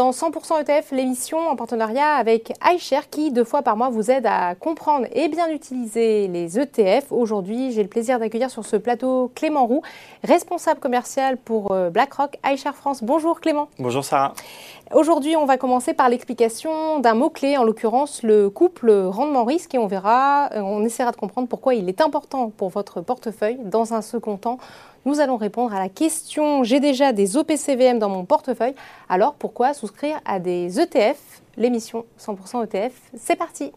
Dans 100% ETF, l'émission en partenariat avec iShare qui, deux fois par mois, vous aide à comprendre et bien utiliser les ETF. Aujourd'hui, j'ai le plaisir d'accueillir sur ce plateau Clément Roux, responsable commercial pour euh, BlackRock iShare France. Bonjour Clément. Bonjour Sarah. Aujourd'hui, on va commencer par l'explication d'un mot-clé, en l'occurrence le couple rendement-risque, et on verra, euh, on essaiera de comprendre pourquoi il est important pour votre portefeuille. Dans un second temps, nous allons répondre à la question j'ai déjà des OPCVM dans mon portefeuille, alors pourquoi souscrire à des ETF L'émission 100% ETF, c'est parti!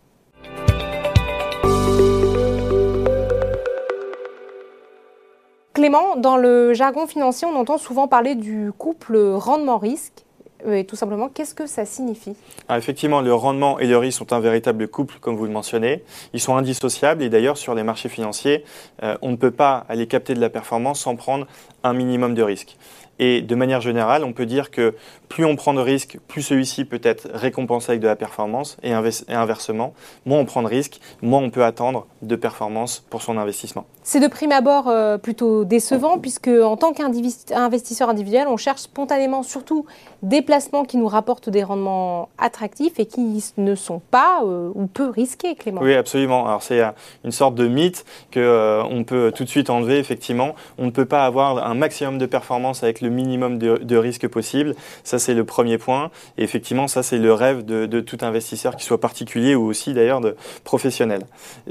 Clément, dans le jargon financier, on entend souvent parler du couple rendement-risque. Euh, et tout simplement, qu'est-ce que ça signifie ah, Effectivement, le rendement et le risque sont un véritable couple, comme vous le mentionnez. Ils sont indissociables et d'ailleurs, sur les marchés financiers, euh, on ne peut pas aller capter de la performance sans prendre un minimum de risque. Et de manière générale, on peut dire que plus on prend de risques, plus celui-ci peut être récompensé avec de la performance et, inversement, moins on prend de risques, moins on peut attendre de performance pour son investissement. C'est de prime abord euh, plutôt décevant puisque en tant qu'investisseur individuel, on cherche spontanément surtout des placements qui nous rapportent des rendements attractifs et qui ne sont pas euh, ou peu risqués, Clément. Oui, absolument. Alors c'est euh, une sorte de mythe que on peut tout de suite enlever. Effectivement, on ne peut pas avoir un maximum de performance avec le minimum de, risque possible. Ça, c'est le premier point. Et effectivement, ça, c'est le rêve de, tout investisseur, qui soit particulier ou aussi d'ailleurs de professionnel.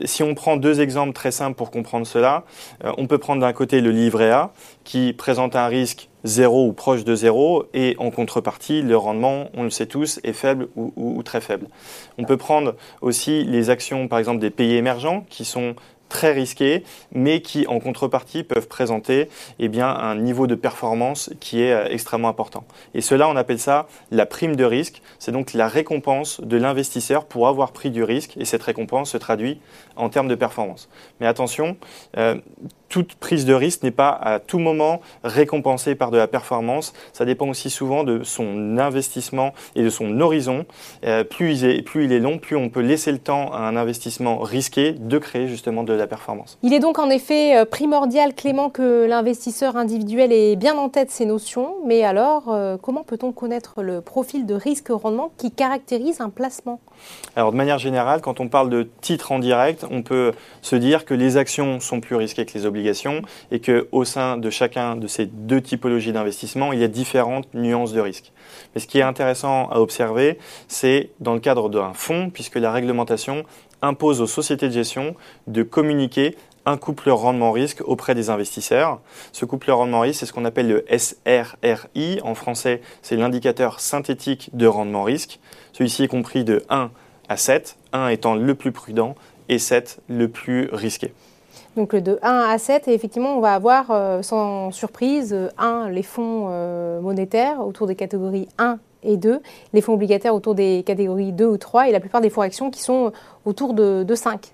Si on prend deux exemples très simples pour comprendre cela, euh, on peut prendre d'un côté le livret A, qui présente un risque zéro ou proche de zéro, et en contrepartie, le rendement, on le sait tous, est faible ou, très faible. On peut prendre aussi les actions, par exemple, des pays émergents, qui sont très risqués, mais qui en contrepartie peuvent présenter eh bien, un niveau de performance qui est euh, extrêmement important. Et cela, on appelle ça la prime de risque. C'est donc la récompense de l'investisseur pour avoir pris du risque, et cette récompense se traduit en termes de performance. Mais attention, euh, toute prise de risque n'est pas à tout moment récompensée par de la performance. Ça dépend aussi souvent de son investissement et de son horizon. Euh, plus, il est, plus il est long, plus on peut laisser le temps à un investissement risqué de créer justement de la performance. Il est donc en effet euh, primordial, Clément, que l'investisseur individuel ait bien en tête ces notions. Mais alors, euh, comment peut-on connaître le profil de risque-rendement qui caractérise un placement? Alors, de manière générale, quand on parle de titres en direct, on peut se dire que les actions sont plus risquées que les obligations et qu'au sein de chacun de ces deux typologies d'investissement, il y a différentes nuances de risque. Mais ce qui est intéressant à observer, c'est dans le cadre d'un fonds, puisque la réglementation impose aux sociétés de gestion de communiquer un couple rendement-risque auprès des investisseurs. Ce couple rendement-risque, c'est ce qu'on appelle le SRRI. En français, c'est l'indicateur synthétique de rendement-risque. Celui-ci est compris de 1 à 7, 1 étant le plus prudent et 7 le plus risqué. Donc de 1 à 7, et effectivement, on va avoir euh, sans surprise 1 les fonds euh, monétaires autour des catégories 1 et 2, les fonds obligataires autour des catégories 2 ou 3, et la plupart des fonds actions qui sont autour de, de 5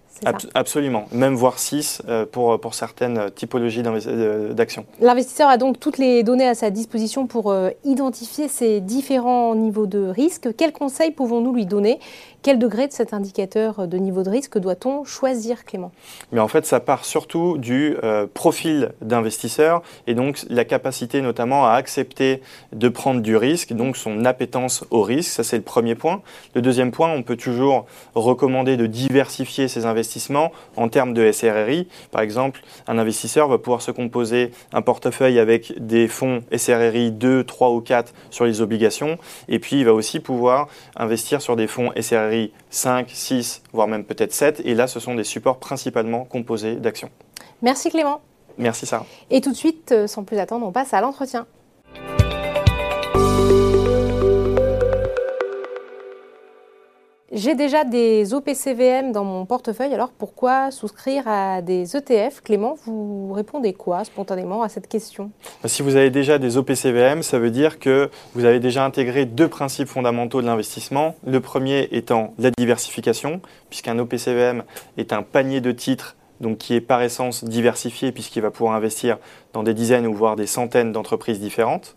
absolument, même voire 6 euh, pour, pour certaines typologies euh, d'actions. L'investisseur a donc toutes les données à sa disposition pour euh, identifier ces différents niveaux de risque. Quels conseils pouvons-nous lui donner? Quel degré de cet indicateur de niveau de risque doit-on choisir, Clément? Mais en fait, ça part surtout du profil d'investisseur et donc la capacité notamment à accepter de prendre du risque, donc son appétence au risque. Ça, c'est le premier point. Le deuxième point, on peut toujours recommander de diversifier ses investissements en termes de SRRI. Par exemple, un investisseur va pouvoir se composer un portefeuille avec des fonds SRRI 2, 3 ou 4 sur les obligations. Et puis, il va aussi pouvoir investir sur des fonds SRRI 5, 6, voire même peut-être 7. Et là, ce sont des supports principalement composés d'actions. Merci Clément. Merci Sarah. Et tout de suite, euh, sans plus attendre, on passe à l'entretien. J'ai déjà des OPCVM dans mon portefeuille, alors pourquoi souscrire à des ETF Clément, vous répondez quoi spontanément à cette question? Si vous avez déjà des OPCVM, ça veut dire que vous avez déjà intégré deux principes fondamentaux de l'investissement. Le premier étant la diversification, puisqu'un OPCVM est un panier de titres donc qui est par essence diversifié puisqu'il va pouvoir investir dans des dizaines ou voire des centaines d'entreprises différentes.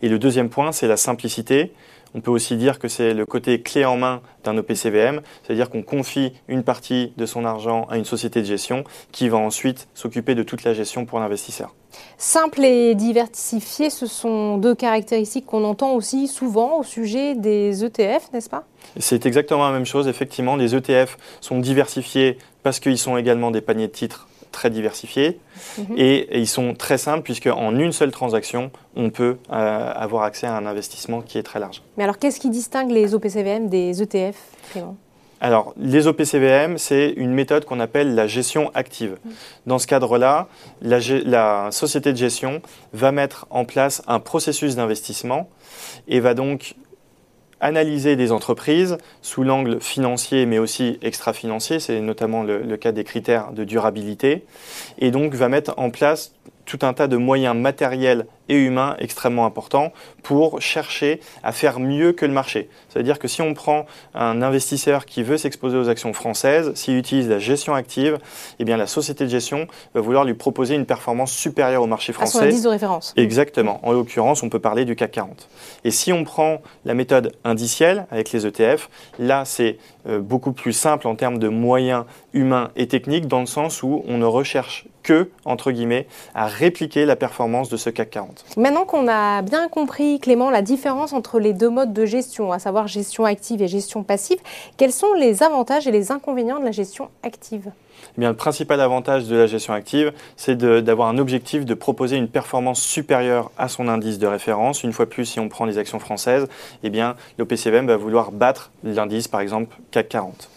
Et le deuxième point, c'est la simplicité On peut aussi dire que c'est le côté clé en main d'un OPCVM, c'est-à-dire qu'on confie une partie de son argent à une société de gestion qui va ensuite s'occuper de toute la gestion pour l'investisseur. Simple et diversifié, ce sont deux caractéristiques qu'on entend aussi souvent au sujet des ETF, n'est-ce pas? C'est exactement la même chose. Effectivement, les ETF sont diversifiés parce qu'ils sont également des paniers de titres très diversifiés mhm. et, ils sont très simples puisque en une seule transaction, on peut euh, avoir accès à un investissement qui est très large. Mais alors, qu'est-ce qui distingue les OPCVM des ETF alors, les OPCVM, c'est une méthode qu'on appelle la gestion active. Mhm. Dans ce cadre-là, la, la, société de gestion va mettre en place un processus d'investissement et va donc analyser des entreprises sous l'angle financier mais aussi extra-financier, c'est notamment le, le, cas des critères de durabilité, et donc va mettre en place tout un tas de moyens matériels et humains extrêmement importants pour chercher à faire mieux que le marché. C'est-à-dire que si on prend un investisseur qui veut s'exposer aux actions françaises, s'il utilise la gestion active, eh bien la société de gestion va vouloir lui proposer une performance supérieure au marché français. À son indice de référence. Exactement. En l'occurrence, on peut parler du CAC 40. Et si on prend la méthode indicielle avec les ETF, là c'est euh, beaucoup plus simple en termes de moyens humains et techniques dans le sens où on ne recherche que, entre guillemets, à répliquer la performance de ce CAC 40. Maintenant qu'on a bien compris, Clément, la différence entre les deux modes de gestion, à savoir gestion active et gestion passive, quels sont les avantages et les inconvénients de la gestion active? Eh bien, le principal avantage de la gestion active, c'est d'avoir un objectif de proposer une performance supérieure à son indice de référence. Une fois plus, si on prend les actions françaises, eh l'OPCVM va vouloir battre l'indice, par exemple, CAC 40.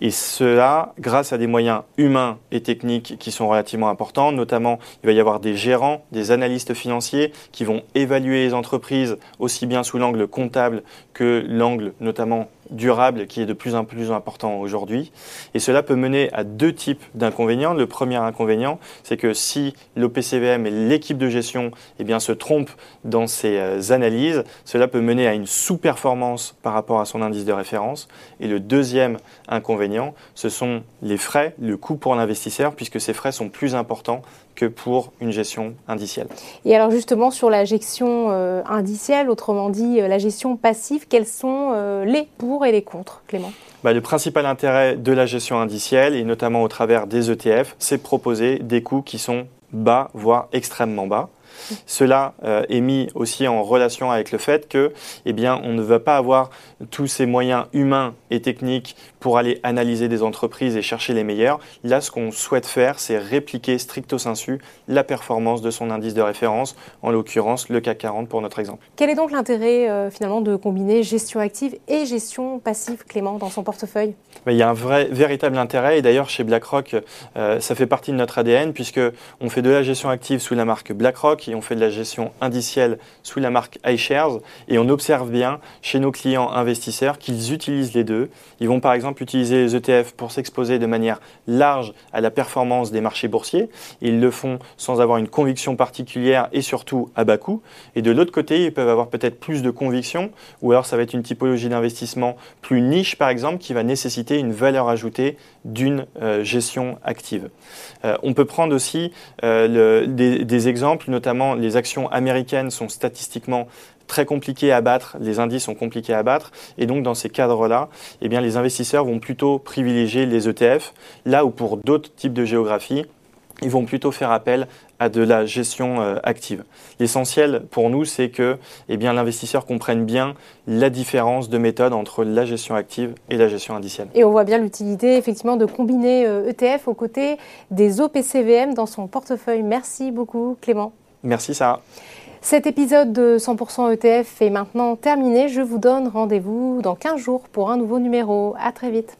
Et cela grâce à des moyens humains et techniques qui sont relativement importants. Notamment, il va y avoir des gérants, des analystes financiers qui vont évaluer les entreprises aussi bien sous l'angle comptable que l'angle notamment durable qui est de plus en plus important aujourd'hui. Et cela peut mener à deux types d'inconvénients. Le premier inconvénient, c'est que si l'OPCVM et l'équipe de gestion eh se trompent dans ces euh, analyses, cela peut mener à une sous-performance par rapport à son indice de référence. Et le deuxième inconvénient, ce sont les frais, le coût pour l'investisseur, puisque ces frais sont plus importants que pour une gestion indicielle. Et alors justement sur la gestion euh, indicielle, autrement dit euh, la gestion passive, quels sont euh, les pour et les contre, Clément? Bah, Le principal intérêt de la gestion indicielle, et notamment au travers des ETF, c'est proposer des coûts qui sont bas, voire extrêmement bas. Cela euh, est mis aussi en relation avec le fait que, eh bien, on ne va pas avoir tous ces moyens humains et techniques pour aller analyser des entreprises et chercher les meilleurs. Là, ce qu'on souhaite faire, c'est répliquer stricto sensu la performance de son indice de référence, en l'occurrence le CAC 40 pour notre exemple. Quel est donc l'intérêt euh, finalement de combiner gestion active et gestion passive, Clément, dans son portefeuille? Il y a un vrai, véritable intérêt et d'ailleurs chez BlackRock, euh, ça fait partie de notre ADN puisque on fait de la gestion active sous la marque BlackRock on fait de la gestion indicielle sous la marque iShares et on observe bien chez nos clients investisseurs qu'ils utilisent les deux. Ils vont par exemple utiliser les ETF pour s'exposer de manière large à la performance des marchés boursiers. Ils le font sans avoir une conviction particulière et surtout à bas coût. Et de l'autre côté, ils peuvent avoir peut-être plus de conviction ou alors ça va être une typologie d'investissement plus niche par exemple qui va nécessiter une valeur ajoutée d'une euh, gestion active. Euh, on peut prendre aussi euh, des exemples, notamment les actions américaines sont statistiquement très compliquées à battre, les indices sont compliqués à battre, et donc dans ces cadres-là, eh bien, les investisseurs vont plutôt privilégier les ETF, là où pour d'autres types de géographie, ils vont plutôt faire appel à de la gestion euh, active. L'essentiel pour nous, c'est que eh l'investisseur comprenne bien la différence de méthode entre la gestion active et la gestion indicielle. Et on voit bien l'utilité effectivement de combiner ETF euh, e aux côtés des OPCVM dans son portefeuille. Merci beaucoup Clément. Merci Sarah. Cet épisode de 100% ETF est maintenant terminé. Je vous donne rendez-vous dans 15 jours pour un nouveau numéro. À très vite.